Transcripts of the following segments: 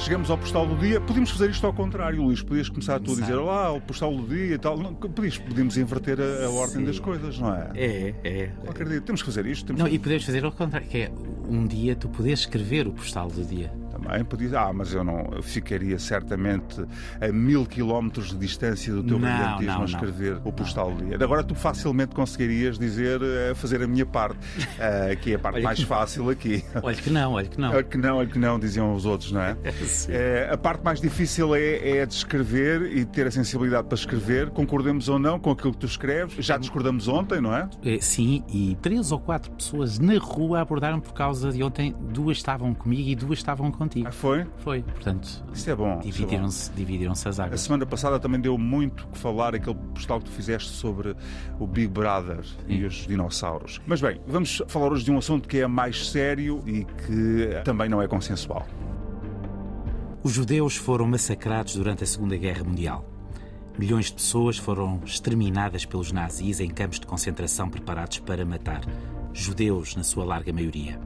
chegamos ao postal do dia. Podíamos fazer isto ao contrário, Luís. Podias começar tu a dizer lá, o postal do dia e tal. Não, podíamos, podíamos inverter a, a ordem das coisas, não é? É, é. Qualquer dia temos que fazer isto. Temos não, que... e podemos fazer ao contrário, que é um dia tu podes escrever o postal do dia podia ah, mas eu não eu ficaria certamente a mil quilómetros de distância do teu não, brilhantismo não, a escrever não. o postal do dia. Agora tu facilmente conseguirias dizer, uh, fazer a minha parte, uh, que é a parte mais fácil aqui. Olha que não, olha que não. Olha que não, olha que não, diziam os outros, não é? uh, a parte mais difícil é, é de escrever e ter a sensibilidade para escrever, concordemos ou não com aquilo que tu escreves. Já discordamos ontem, não é sim, e três ou quatro pessoas na rua abordaram por causa de ontem, duas estavam comigo e duas estavam contigo contigo. Ah, foi? Foi, portanto. Isso é bom. Dividiram-se é dividiram as águas. A semana passada também deu muito que falar aquele postal que tu fizeste sobre o Big Brother Sim. e os dinossauros. Mas bem, vamos falar hoje de um assunto que é mais sério e que também não é consensual. Os judeus foram massacrados durante a Segunda Guerra Mundial. Milhões de pessoas foram exterminadas pelos nazis em campos de concentração preparados para matar. Judeus, na sua larga maioria.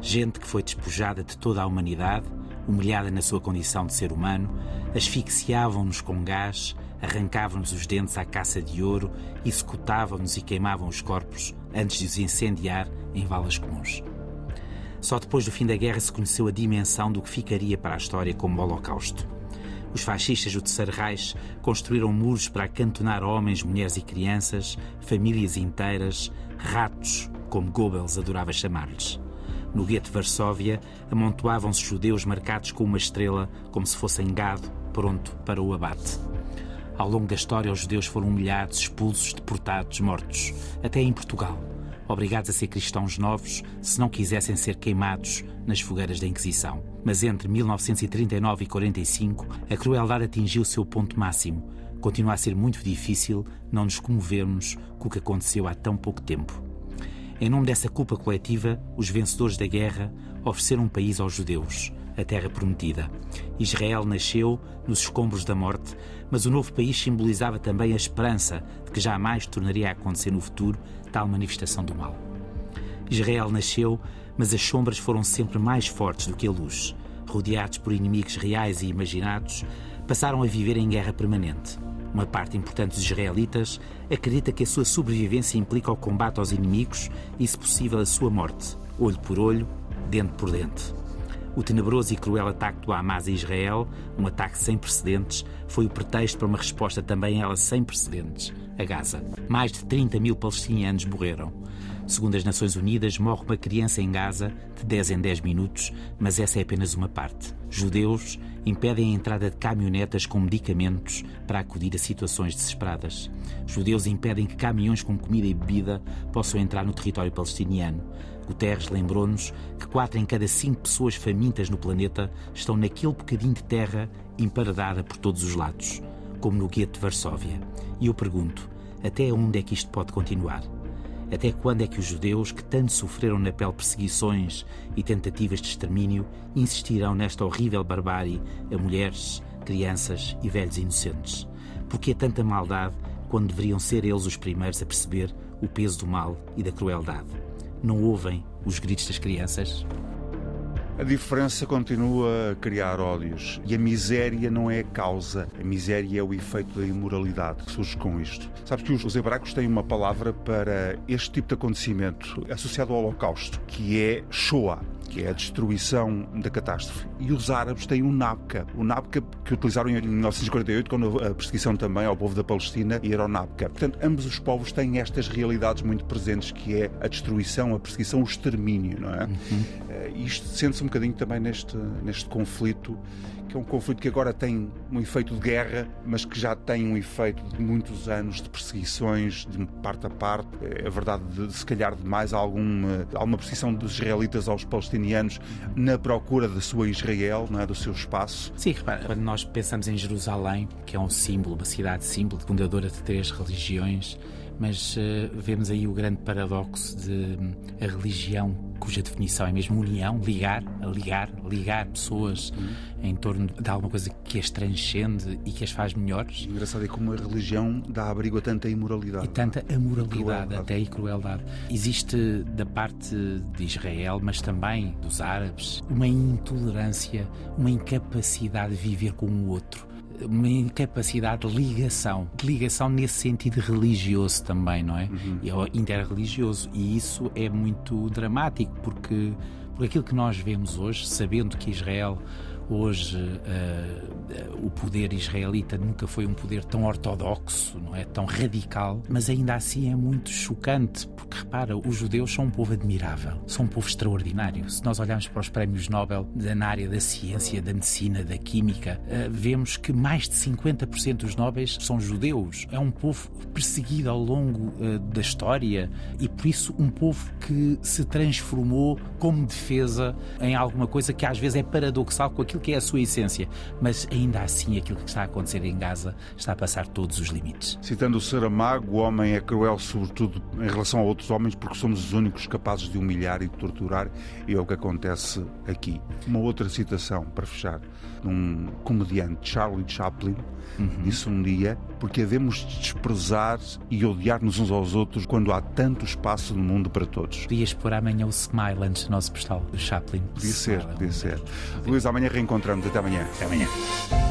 Gente que foi despojada de toda a humanidade, humilhada na sua condição de ser humano, asfixiavam-nos com gás, arrancavam-nos os dentes à caça de ouro, executavam-nos e queimavam os corpos antes de os incendiar em valas comuns. Só depois do fim da guerra se conheceu a dimensão do que ficaria para a história como o Holocausto. Os fascistas do Terceiro Reich construíram muros para acantonar homens, mulheres e crianças, famílias inteiras, ratos, como Goebbels adorava chamar-lhes. No gueto de Varsóvia, amontoavam-se judeus marcados com uma estrela, como se fossem gado, pronto para o abate. Ao longo da história, os judeus foram humilhados, expulsos, deportados, mortos, até em Portugal, obrigados a ser cristãos novos se não quisessem ser queimados nas fogueiras da Inquisição. Mas entre 1939 e 45, a crueldade atingiu o seu ponto máximo. Continua a ser muito difícil não nos comovermos com o que aconteceu há tão pouco tempo. Em nome dessa culpa coletiva, os vencedores da guerra ofereceram um país aos judeus, a terra prometida. Israel nasceu nos escombros da morte, mas o novo país simbolizava também a esperança de que jamais tornaria a acontecer no futuro tal manifestação do mal. Israel nasceu, mas as sombras foram sempre mais fortes do que a luz. Rodeados por inimigos reais e imaginados, passaram a viver em guerra permanente. Uma parte importante dos israelitas acredita que a sua sobrevivência implica o combate aos inimigos e, se possível, a sua morte, olho por olho, dente por dente. O tenebroso e cruel ataque do Hamas a Israel, um ataque sem precedentes, foi o pretexto para uma resposta também ela sem precedentes, a Gaza. Mais de 30 mil palestinianos morreram. Segundo as Nações Unidas, morre uma criança em Gaza de 10 em 10 minutos, mas essa é apenas uma parte. Judeus impedem a entrada de caminhonetas com medicamentos para acudir a situações desesperadas. Judeus impedem que caminhões com comida e bebida possam entrar no território palestiniano. Guterres lembrou-nos que quatro em cada cinco pessoas famintas no planeta estão naquele bocadinho de terra emparedada por todos os lados, como no gueto de Varsóvia. E eu pergunto, até onde é que isto pode continuar? Até quando é que os judeus, que tanto sofreram na pele perseguições e tentativas de extermínio, insistirão nesta horrível barbárie a mulheres, crianças e velhos inocentes? Porque é tanta maldade quando deveriam ser eles os primeiros a perceber o peso do mal e da crueldade? Não ouvem os gritos das crianças? A diferença continua a criar ódios. E a miséria não é a causa, a miséria é o efeito da imoralidade que surge com isto. Sabes que os hebraicos têm uma palavra para este tipo de acontecimento associado ao Holocausto, que é Shoah que é a destruição da catástrofe. E os árabes têm o Nabka, o Nabka que utilizaram em 1948, quando a perseguição também ao povo da Palestina, e era o Nabka. Portanto, ambos os povos têm estas realidades muito presentes, que é a destruição, a perseguição, o extermínio, não é? Uhum. Uh, isto sente-se um bocadinho também neste, neste conflito que é um conflito que agora tem um efeito de guerra, mas que já tem um efeito de muitos anos de perseguições de parte a parte. É verdade, de, se calhar de mais alguma, alguma perseguição dos israelitas aos palestinianos na procura da sua Israel, é? do seu espaço. Sim, repara, quando nós pensamos em Jerusalém, que é um símbolo, uma cidade símbolo, fundadora de três religiões, mas uh, vemos aí o grande paradoxo de um, a religião, cuja definição é mesmo união, ligar, ligar, ligar pessoas uhum. em torno de alguma coisa que as transcende e que as faz melhores. O engraçado é como a religião dá abrigo a tanta imoralidade. E tanta amoralidade, até e crueldade. Existe da parte de Israel, mas também dos árabes, uma intolerância, uma incapacidade de viver com o outro uma incapacidade de ligação, de ligação nesse sentido religioso também, não é? Uhum. É interreligioso. E isso é muito dramático, porque por aquilo que nós vemos hoje, sabendo que Israel Hoje uh, o poder israelita nunca foi um poder tão ortodoxo, não é tão radical, mas ainda assim é muito chocante, porque repara, os judeus são um povo admirável, são um povo extraordinário. Se nós olharmos para os prémios Nobel na área da ciência, da medicina, da química, uh, vemos que mais de 50% dos Nobéis são judeus. É um povo perseguido ao longo uh, da história e por isso um povo que se transformou como defesa em alguma coisa que às vezes é paradoxal com aquilo aquilo que é a sua essência, mas ainda assim aquilo que está a acontecer em Gaza está a passar todos os limites. Citando o Saramago, o homem é cruel sobretudo em relação a outros homens porque somos os únicos capazes de humilhar e de torturar e é o que acontece aqui. Uma outra citação para fechar, um comediante, Charlie Chaplin, uhum. disse um dia, porque devemos desprezar e odiar-nos uns aos outros quando há tanto espaço no mundo para todos. Podias pôr amanhã o Smile antes do nosso postal do Chaplin. Podia ser, podia ser. Luís, amanhã reencontramos. Até amanhã. Até amanhã.